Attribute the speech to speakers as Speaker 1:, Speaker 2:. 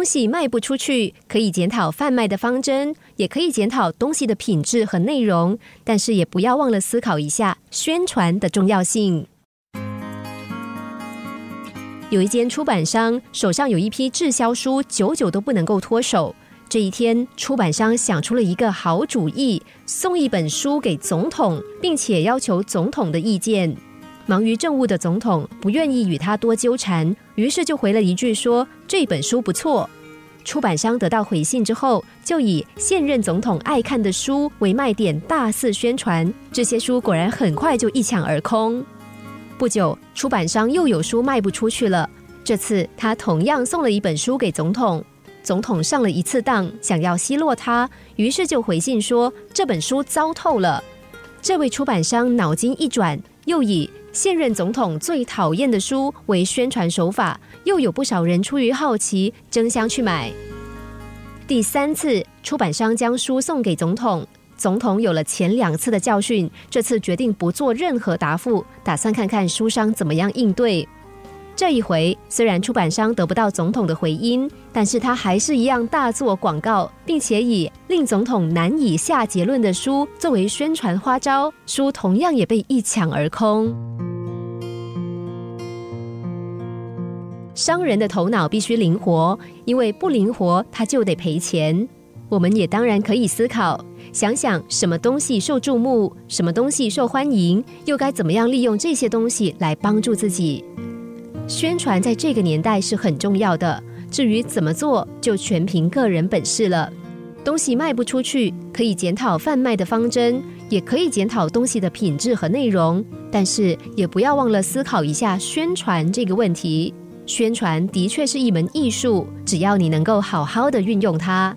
Speaker 1: 东西卖不出去，可以检讨贩卖的方针，也可以检讨东西的品质和内容，但是也不要忘了思考一下宣传的重要性。有一间出版商手上有一批滞销书，久久都不能够脱手。这一天，出版商想出了一个好主意，送一本书给总统，并且要求总统的意见。忙于政务的总统不愿意与他多纠缠，于是就回了一句说：“这本书不错。”出版商得到回信之后，就以现任总统爱看的书为卖点，大肆宣传。这些书果然很快就一抢而空。不久，出版商又有书卖不出去了。这次他同样送了一本书给总统，总统上了一次当，想要奚落他，于是就回信说：“这本书糟透了。”这位出版商脑筋一转，又以现任总统最讨厌的书为宣传手法，又有不少人出于好奇争相去买。第三次，出版商将书送给总统，总统有了前两次的教训，这次决定不做任何答复，打算看看书商怎么样应对。这一回，虽然出版商得不到总统的回音，但是他还是一样大做广告，并且以令总统难以下结论的书作为宣传花招，书同样也被一抢而空。商人的头脑必须灵活，因为不灵活他就得赔钱。我们也当然可以思考，想想什么东西受注目，什么东西受欢迎，又该怎么样利用这些东西来帮助自己。宣传在这个年代是很重要的，至于怎么做，就全凭个人本事了。东西卖不出去，可以检讨贩卖的方针，也可以检讨东西的品质和内容，但是也不要忘了思考一下宣传这个问题。宣传的确是一门艺术，只要你能够好好的运用它。